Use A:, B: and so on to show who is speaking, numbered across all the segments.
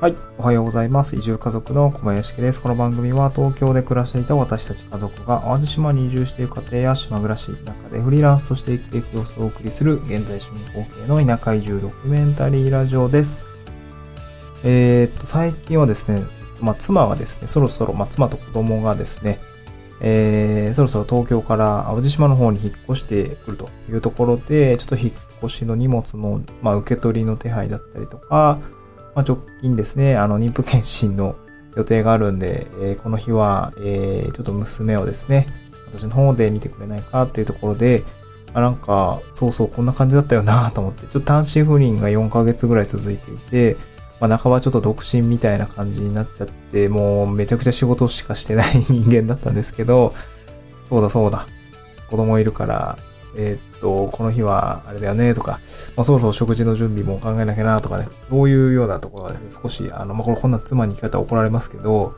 A: はい。おはようございます。移住家族の小林家です。この番組は東京で暮らしていた私たち家族が淡路島に移住している家庭や島暮らしの、中でフリーランスとして生きていく様子をお送りする現在進行形の田舎移住ドキュメンタリーラジオです。えー、っと、最近はですね、まあ、妻がですね、そろそろ、まあ、妻と子供がですね、えー、そろそろ東京から淡路島の方に引っ越してくるというところで、ちょっと引っ越しの荷物の、まあ、受け取りの手配だったりとか、まあ、直近ですね、あの、妊婦検診の予定があるんで、えー、この日は、えー、ちょっと娘をですね、私の方で見てくれないかっていうところで、あなんか、そうそう、こんな感じだったよなと思って、ちょっと単身赴任が4ヶ月ぐらい続いていて、まあ、半ばちょっと独身みたいな感じになっちゃって、もうめちゃくちゃ仕事しかしてない人間だったんですけど、そうだそうだ。子供いるから、えー、っと、この日はあれだよねとか、まあ、そろそろ食事の準備も考えなきゃなとかね、そういうようなところがね、少し、あの、まあ、これこんな妻に生き方怒られますけど、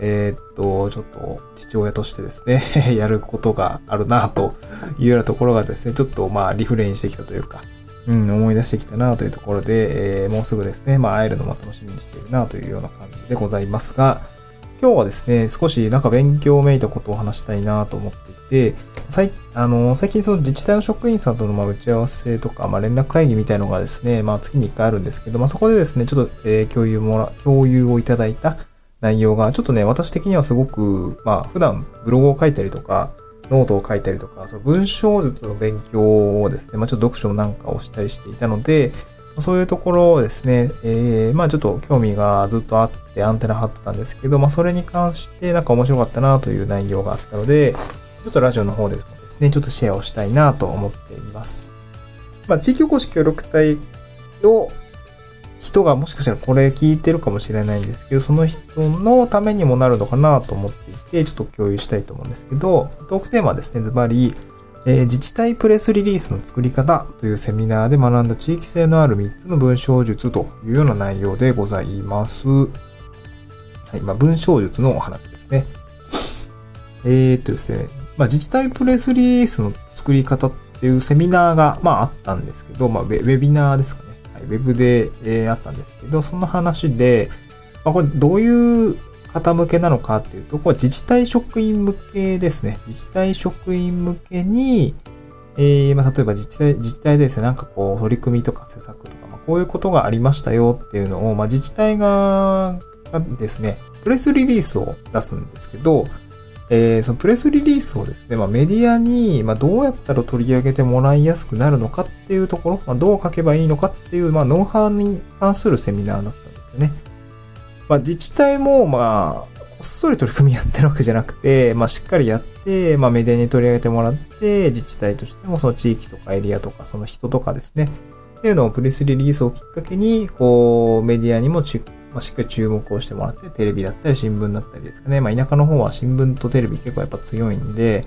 A: えー、っと、ちょっと父親としてですね やることがあるなというようなところがですね、ちょっとまあリフレインしてきたというか、うん、思い出してきたなというところで、えー、もうすぐですね、まあ会えるのも楽しみにしているなというような感じでございますが、今日はですね、少しなんか勉強めいたことを話したいなと思っていて、最あの最近その自治体の職員さんとのま打ち合わせとか、まあ、連絡会議みたいのがですね、まあ、月に1回あるんですけど、まあ、そこでですね、ちょっと、え、共有もら、共有をいただいた内容が、ちょっとね、私的にはすごく、まあ、普段ブログを書いたりとか、ノートを書いたりとか、その文章術の勉強をですね、まあ、ちょっと読書なんかをしたりしていたので、そういうところをですね、えー、まあちょっと興味がずっとあってアンテナ張ってたんですけど、まあそれに関してなんか面白かったなという内容があったので、ちょっとラジオの方でもですね、ちょっとシェアをしたいなと思っています。まあ地域おこし協力隊の人がもしかしたらこれ聞いてるかもしれないんですけど、その人のためにもなるのかなと思っていて、ちょっと共有したいと思うんですけど、トークテーマはですね、ズバリ、えー、自治体プレスリリースの作り方というセミナーで学んだ地域性のある3つの文章術というような内容でございます。はい、まあ、文章術のお話ですね。えー、っとですね、まあ、自治体プレスリリースの作り方っていうセミナーが、まあ、あったんですけど、まあ、ウェビナーですかね。はい、ウェブで、えー、あったんですけど、その話で、まあ、これどういう方向けなのかっていうと、これ自治体職員向けですね。自治体職員向けに、えー、まあ、例えば自治体、自治体でですね、なんかこう、取り組みとか施策とか、まあ、こういうことがありましたよっていうのを、まあ、自治体、がですね、プレスリリースを出すんですけど、えー、そのプレスリリースをですね、まあ、メディアに、まあ、どうやったら取り上げてもらいやすくなるのかっていうところ、まあ、どう書けばいいのかっていう、まあ、ノウハウに関するセミナーだったんですよね。まあ、自治体も、まあ、こっそり取り組みやってるわけじゃなくて、まあ、しっかりやって、まあ、メディアに取り上げてもらって、自治体としてもその地域とかエリアとか、その人とかですね、っていうのをプレスリリースをきっかけに、こう、メディアにも、まあ、しっかり注目をしてもらって、テレビだったり新聞だったりですかね。まあ、田舎の方は新聞とテレビ結構やっぱ強いんで、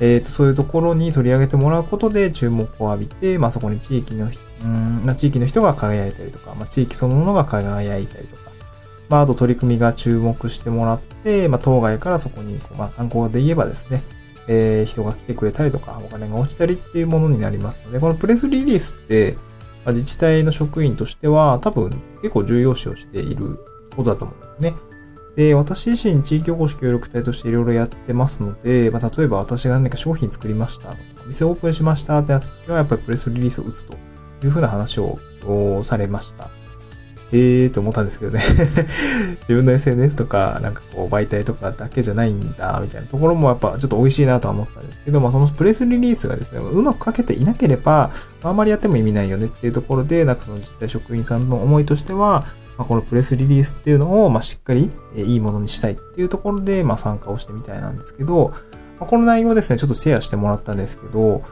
A: えっ、ー、と、そういうところに取り上げてもらうことで注目を浴びて、まあ、そこに地域の、うん、地域の人が輝いたりとか、まあ、地域そのものが輝いたりとか、まあ、あと取り組みが注目してもらって、まあ、当該からそこに、まあ、観光で言えばですね、えー、人が来てくれたりとか、お金が落ちたりっていうものになりますので、このプレスリリースって、まあ、自治体の職員としては多分結構重要視をしていることだと思うんですね。で、私自身地域おこし協力隊としていろいろやってますので、まあ、例えば私が何か商品作りましたとか、店オープンしましたってやった時はやっぱりプレスリリースを打つというふうな話をされました。ええーと思ったんですけどね。自分の SNS とか、なんかこう媒体とかだけじゃないんだ、みたいなところもやっぱちょっと美味しいなとは思ったんですけど、まあそのプレスリリースがですね、うまく書けていなければ、あんまりやっても意味ないよねっていうところで、なんかその自治体職員さんの思いとしては、まあ、このプレスリリースっていうのを、まあ、しっかりいいものにしたいっていうところで、まあ、参加をしてみたいなんですけど、まあ、この内容をですね、ちょっとシェアしてもらったんですけど、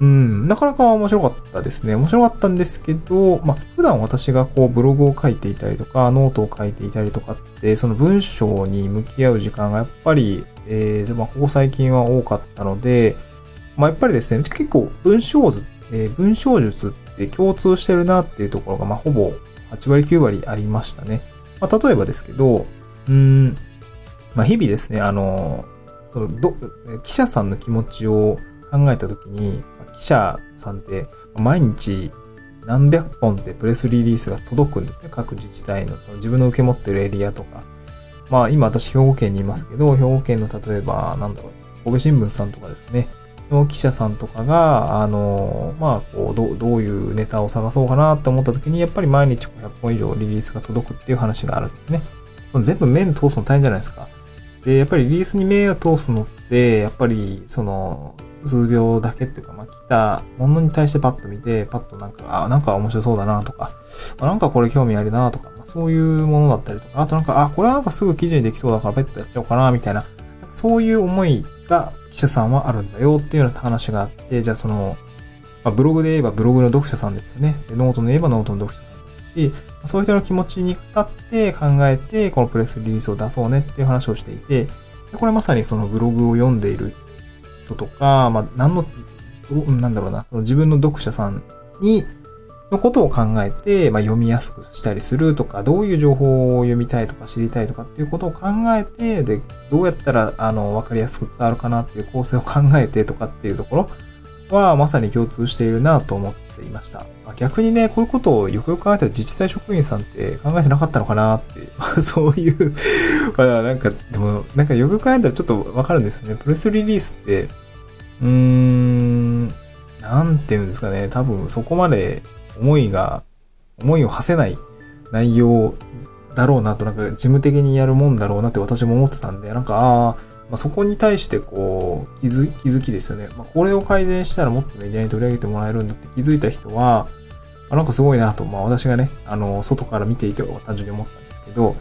A: うん、なかなか面白かったですね。面白かったんですけど、まあ、普段私がこうブログを書いていたりとか、ノートを書いていたりとかって、その文章に向き合う時間がやっぱり、えー、まあ、ここ最近は多かったので、まあ、やっぱりですね、結構文章図、えー、文章術って共通してるなっていうところが、まあ、ほぼ8割9割ありましたね。まあ、例えばですけど、うん、まあ、日々ですね、あの、そのど記者さんの気持ちを考えたときに、記者さんって毎日何百本ってプレスリリースが届くんですね。各自治体の。自分の受け持ってるエリアとか。まあ今私兵庫県にいますけど、兵庫県の例えば、なんだろう、神戸新聞さんとかですね。の記者さんとかが、あの、まあ、こう、どどういうネタを探そうかなって思った時に、やっぱり毎日100本以上リリースが届くっていう話があるんですね。その全部面通すの大変じゃないですか。で、やっぱりリリースに目を通すのって、やっぱり、その、数秒だけっていうか、まあ、来たものに対してパッと見て、パッとなんか、あ、なんか面白そうだなとか、なんかこれ興味あるなとか、まあ、そういうものだったりとか、あとなんか、あ、これはなんかすぐ記事にできそうだからペットやっちゃおうかな、みたいな、そういう思いが記者さんはあるんだよっていうような話があって、じゃあその、まあ、ブログで言えばブログの読者さんですよね。ノートで言えばノートの読者さんですし、そういう人の気持ちに立って考えて、このプレスリリースを出そうねっていう話をしていて、これまさにそのブログを読んでいる人とか、まあ、何の、なんだろうな、その自分の読者さんに、のことを考えて、まあ、読みやすくしたりするとか、どういう情報を読みたいとか知りたいとかっていうことを考えて、で、どうやったら、あの、わかりやすく伝わるかなっていう構成を考えてとかっていうところは、まさに共通しているなと思っていました。まあ、逆にね、こういうことをよくよく考えたら自治体職員さんって考えてなかったのかなって、ま あそういうまあ、なんか、でも、なんかよくよく考えたらちょっとわかるんですよね。プレスリリースって、うーん、なんていうんですかね、多分そこまで思いが、思いを馳せない内容だろうなと、なんか事務的にやるもんだろうなって私も思ってたんで、なんか、あ、まあ、そこに対してこう、気づ気づきですよね。まあ、これを改善したらもっとメディアに取り上げてもらえるんだって気づいた人は、まあ、なんかすごいなと、まあ私がね、あの、外から見ていて単純に思ったんですけど、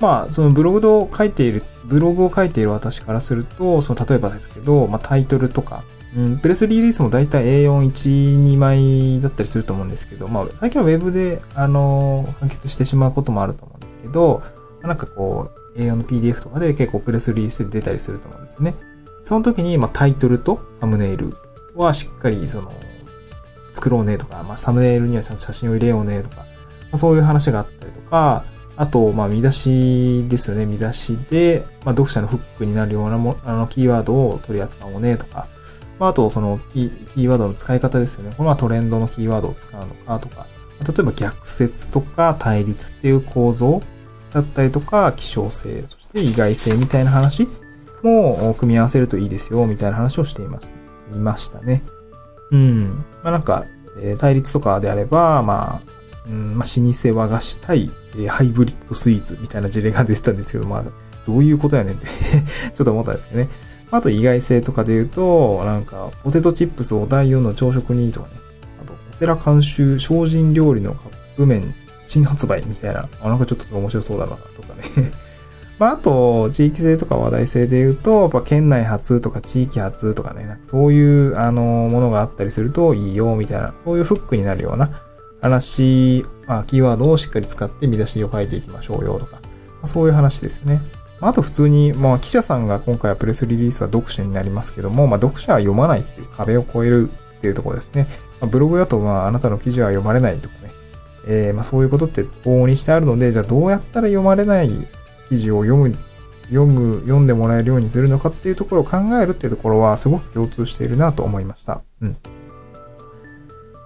A: まあ、そのブログを書いている、ブログを書いている私からすると、その例えばですけど、まあタイトルとか、うん、プレスリリースもだいたい A41、2枚だったりすると思うんですけど、まあ、最近は Web で、あの、完結してしまうこともあると思うんですけど、まあ、なんかこう、A4 の PDF とかで結構プレスリリースで出たりすると思うんですね。その時に、まあ、タイトルとサムネイルはしっかり、その、作ろうねとか、まあ、サムネイルにはちゃんと写真を入れようねとか、まあ、そういう話があったりとか、あと、まあ、見出しですよね。見出しで、まあ、読者のフックになるようなも、あの、キーワードを取り扱おうねとか、まあ、あと、そのキー、ワードの使い方ですよね。これはトレンドのキーワードを使うのかとか、例えば逆説とか対立っていう構造だったりとか、希少性、そして意外性みたいな話も組み合わせるといいですよ、みたいな話をしています。いましたね。うん。まあ、なんか、え、対立とかであれば、まあ、うん、まあ、老舗和菓子対、え、ハイブリッドスイーツみたいな事例が出てたんですけど、まあ、どういうことやねんって ちょっと思ったんですけどね。あと意外性とかで言うと、なんか、ポテトチップスを第4の朝食にとかね。あと、お寺監修精進料理のカップ麺新発売みたいな。あ、なんかちょっと面白そうだな、とかね。まあ、あと、地域性とか話題性で言うと、やっぱ県内初とか地域初とかね、なんかそういう、あの、ものがあったりするといいよ、みたいな、そういうフックになるような話、まあ、キーワードをしっかり使って見出しを書いていきましょうよ、とか。まあ、そういう話ですよね。あと普通に、まあ記者さんが今回はプレスリリースは読者になりますけども、まあ読者は読まないっていう壁を越えるっていうところですね。まあ、ブログだとまああなたの記事は読まれないとかね。えー、まあそういうことって往々にしてあるので、じゃあどうやったら読まれない記事を読む、読む、読んでもらえるようにするのかっていうところを考えるっていうところはすごく共通しているなと思いました。うん。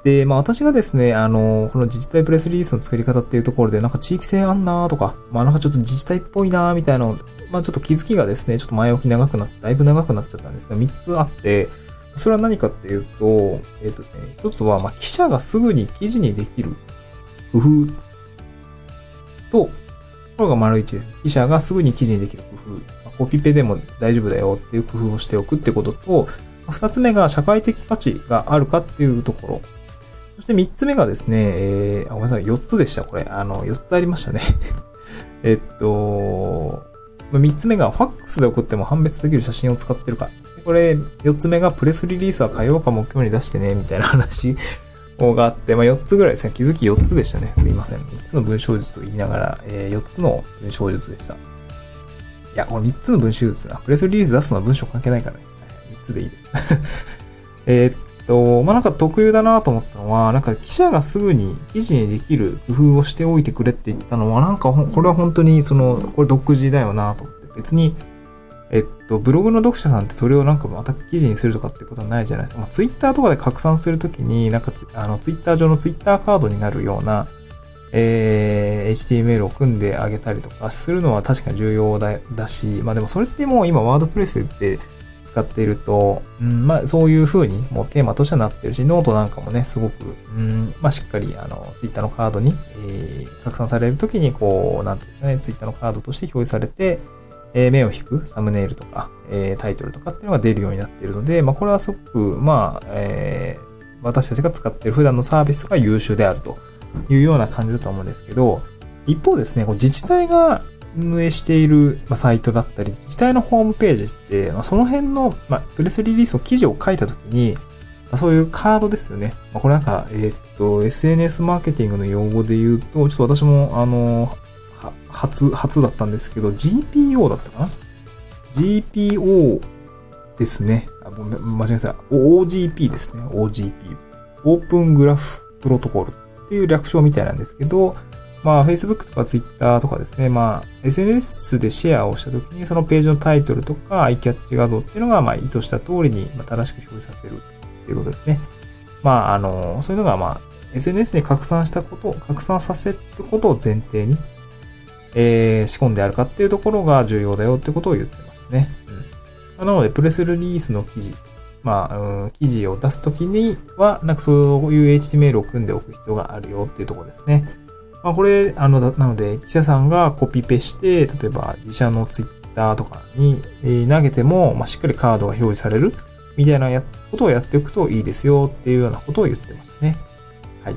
A: で、まあ私がですね、あの、この自治体プレスリリースの作り方っていうところで、なんか地域性あんなとか、まあなんかちょっと自治体っぽいなみたいなの、まあちょっと気づきがですね、ちょっと前置き長くなって、だいぶ長くなっちゃったんですが、3つあって、それは何かっていうと、えっ、ー、とですね、一つは、まあ記者がすぐに記事にできる工夫と、これが丸一です。記者がすぐに記事にできる工夫。コピペでも大丈夫だよっていう工夫をしておくってことと、二つ目が社会的価値があるかっていうところ。そして三つ目がですね、えー、ごめんなさい、四つでした、これ。あの、四つありましたね。えっと、三つ目がファックスで送っても判別できる写真を使ってるか。これ、四つ目がプレスリリースは火曜か木曜に出してね、みたいな話 があって、まあ4つぐらいですね。気づき4つでしたね。すいません。3つの文章術と言いながら、えー、4つの文章術でした。いや、これ3つの文章術な。プレスリリース出すのは文章関係ないからね。3つでいいです。えっと、まあ、なんか特有だなと思ったのは、なんか記者がすぐに記事にできる工夫をしておいてくれって言ったのは、なんかこれは本当にその、これ独自だよなと思って、別に、えっと、ブログの読者さんってそれをなんかまた記事にするとかってことはないじゃないですか。まあ、ツイッターとかで拡散するときに、なんかあの、ツイッター上のツイッターカードになるような、えー、HTML を組んであげたりとかするのは確かに重要だだし、まあでもそれってもう今 WordPress で使っていると、うん、まあそういう風にもうテーマとしてはなってるし、ノートなんかもね、すごく、うん、まあしっかりあの、ツイッターのカードに、えー、拡散されるときにこう、なんていうんですかね、ツイッターのカードとして表示されて、えー、目を引くサムネイルとか、えー、タイトルとかっていうのが出るようになっているので、まあこれはすごく、まあ、えー、私たちが使っている普段のサービスが優秀であるというような感じだと思うんですけど、一方ですね、自治体が運営しているサイトだったり、自治体のホームページって、その辺の、ま、プレスリリースの記事を書いたときに、そういうカードですよね。ま、これなんか、えー、っと、SNS マーケティングの用語で言うと、ちょっと私も、あの、初、初だったんですけど、GPO だったかな ?GPO ですね。あ、ごめん、間違えました。OGP ですね。OGP。オープングラフプロトコルっていう略称みたいなんですけど、まあ、Facebook とか Twitter とかですね、まあ、SNS でシェアをしたときに、そのページのタイトルとか、アイキャッチ画像っていうのが、まあ、意図した通りに、ま正しく表示させるっていうことですね。まあ、あの、そういうのが、まあ、SNS で拡散したこと、拡散させることを前提に、えー、仕込んであるかっていうところが重要だよってことを言ってましたね。うん。なので、プレスリリースの記事、まあ、うん、記事を出すときには、なんかそういう HTML を組んでおく必要があるよっていうところですね。まあ、これ、あの、なので、記者さんがコピペして、例えば自社のツイッターとかに投げても、まあ、しっかりカードが表示されるみたいなことをやっておくといいですよっていうようなことを言ってましたね。はい。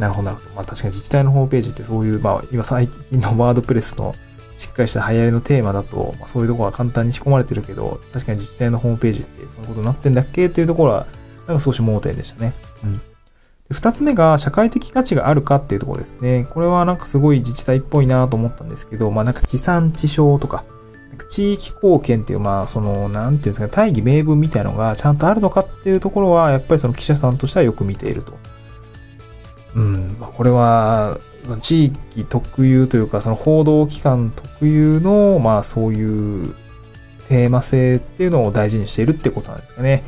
A: なるほど、なるほど。まあ、確かに自治体のホームページってそういう、まあ、今最近のワードプレスのしっかりした流行りのテーマだと、まあ、そういうところは簡単に仕込まれてるけど、確かに自治体のホームページってそのことになってんだっけっていうところは、なんか少し盲点でしたね。うん。二つ目が社会的価値があるかっていうところですね。これはなんかすごい自治体っぽいなと思ったんですけど、まあなんか地産地消とか、か地域貢献っていう、まあその、なんていうんですか、大義名分みたいなのがちゃんとあるのかっていうところは、やっぱりその記者さんとしてはよく見ていると。うん、まあこれは、地域特有というか、その報道機関特有の、まあそういうテーマ性っていうのを大事にしているってことなんですかね。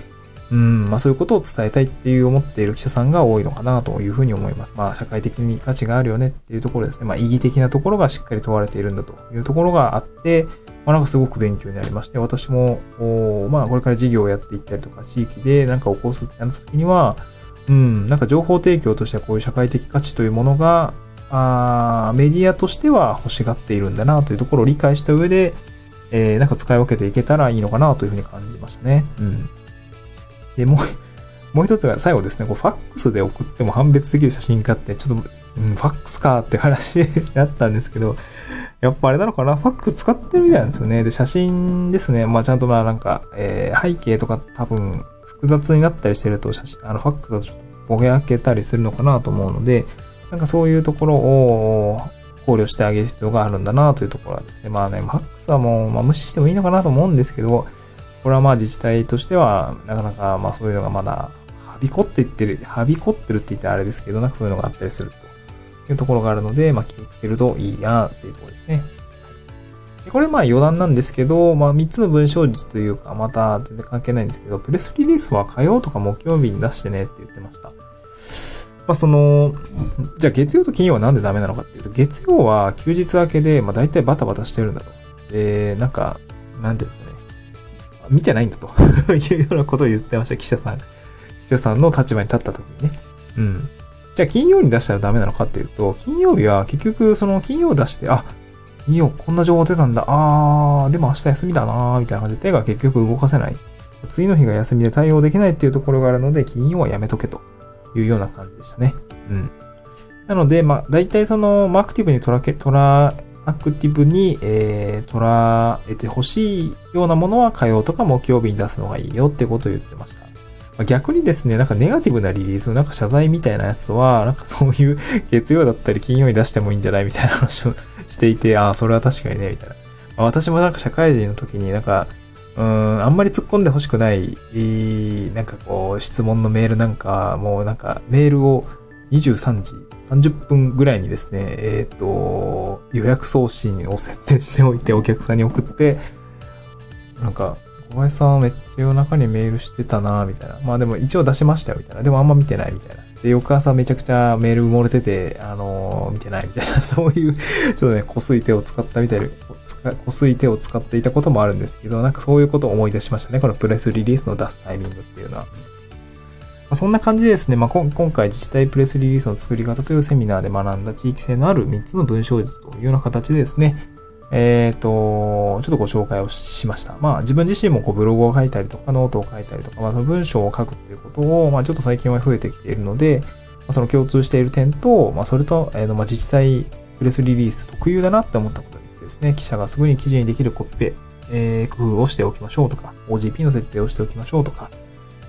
A: うん、まあそういうことを伝えたいっていう思っている記者さんが多いのかなというふうに思います。まあ社会的に価値があるよねっていうところですね。まあ意義的なところがしっかり問われているんだというところがあって、まあなんかすごく勉強になりまして、私も、まあこれから事業をやっていったりとか、地域でなんか起こすってなった時には、うん、なんか情報提供としてはこういう社会的価値というものが、あメディアとしては欲しがっているんだなというところを理解した上で、えー、なんか使い分けていけたらいいのかなというふうに感じましたね。うん。で、もう、もう一つが最後ですね、こうファックスで送っても判別できる写真かって、ちょっと、うん、ファックスかって話だったんですけど、やっぱあれなのかな？ファックス使ってるみたいなんですよね。で、写真ですね。まあちゃんとまあなんか、えー、背景とか多分複雑になったりしてると写真、あのファックスだとちょっとぼけ開けたりするのかなと思うので、なんかそういうところを考慮してあげる必要があるんだなというところはですね。まあね、ファックスはもう、まあ無視してもいいのかなと思うんですけど、これはまあ自治体としては、なかなかまあそういうのがまだ、はびこっていってる、はびこってるって言ったらあれですけど、なんかそういうのがあったりするというところがあるので、まあ気をつけるといいやっていうところですね。でこれまあ余談なんですけど、まあ3つの文章術というか、また全然関係ないんですけど、プレスリリースは火曜とか木曜日に出してねって言ってました。まあその、じゃあ月曜と金曜はなんでダメなのかっていうと、月曜は休日明けで、まあ大体バタバタしてるんだと。で、なんか、なんていうんですか見てないんだと いうようなことを言ってました、記者さん。記者さんの立場に立った時にね。うん。じゃあ金曜に出したらダメなのかっていうと、金曜日は結局その金曜出して、あ、金曜こんな情報出たんだ、あー、でも明日休みだなー、みたいな感じで手が結局動かせない。次の日が休みで対応できないっていうところがあるので、金曜はやめとけというような感じでしたね。うん。なので、まあ、大体その、アクティブに捉え、捉アクティブに、えー、捉えてほしいようなものは火曜とか木曜日に出すのがいいよってことを言ってました。逆にですね、なんかネガティブなリリース、なんか謝罪みたいなやつは、なんかそういう月曜だったり金曜に出してもいいんじゃないみたいな話を していて、ああ、それは確かにね、みたいな。まあ、私もなんか社会人の時になんか、うん、あんまり突っ込んでほしくない、なんかこう、質問のメールなんか、もうなんかメールを23時30分ぐらいにですね、えっ、ー、と、予約送信を設定しておいてお客さんに送って、なんか、小林さんめっちゃ夜中にメールしてたなみたいな。まあでも一応出しましたよ、みたいな。でもあんま見てない、みたいな。で、翌朝めちゃくちゃメール埋もれてて、あのー、見てない、みたいな。そういう、ちょっとね、こすい手を使ったみたいな、こすい手を使っていたこともあるんですけど、なんかそういうことを思い出しましたね。このプレスリリースの出すタイミングっていうのは。ま、そんな感じでですね、まあ、今回自治体プレスリリースの作り方というセミナーで学んだ地域性のある3つの文章術というような形でですね、えっ、ー、と、ちょっとご紹介をしました。まあ自分自身もこうブログを書いたりとかノートを書いたりとか、まあその文章を書くっていうことを、まあちょっと最近は増えてきているので、まあ、その共通している点と、まあそれと、えー、まあ自治体プレスリリース特有だなって思ったことについてですね、記者がすぐに記事にできるコピペ、えー、工夫をしておきましょうとか、OGP の設定をしておきましょうとか、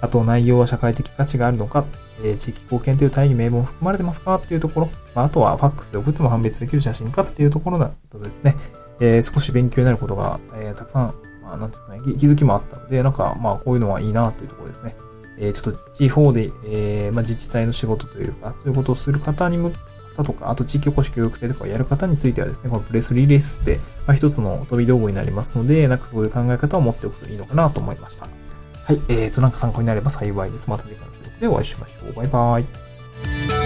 A: あと内容は社会的価値があるのか、えー、地域貢献という単位に名簿含まれてますかっていうところ、まあ、あとはファックスで送っても判別できる写真かっていうところだとですね、えー、少し勉強になることが、えー、たくさん、まあ、なんていうかね、気づきもあったので、なんか、まあ、こういうのはいいなというところですね。えー、ちょっと地方で、えー、まあ、自治体の仕事というか、そういうことをする方に向方とか、あと地域おこし協力隊とかをやる方についてはですね、このプレスリリースって、まあ、一つの飛び道具になりますので、なんかそういう考え方を持っておくといいのかなと思いました。はい、えーと、なんか参考になれば幸いです。また次回の収録でお会いしましょう。バイバイ。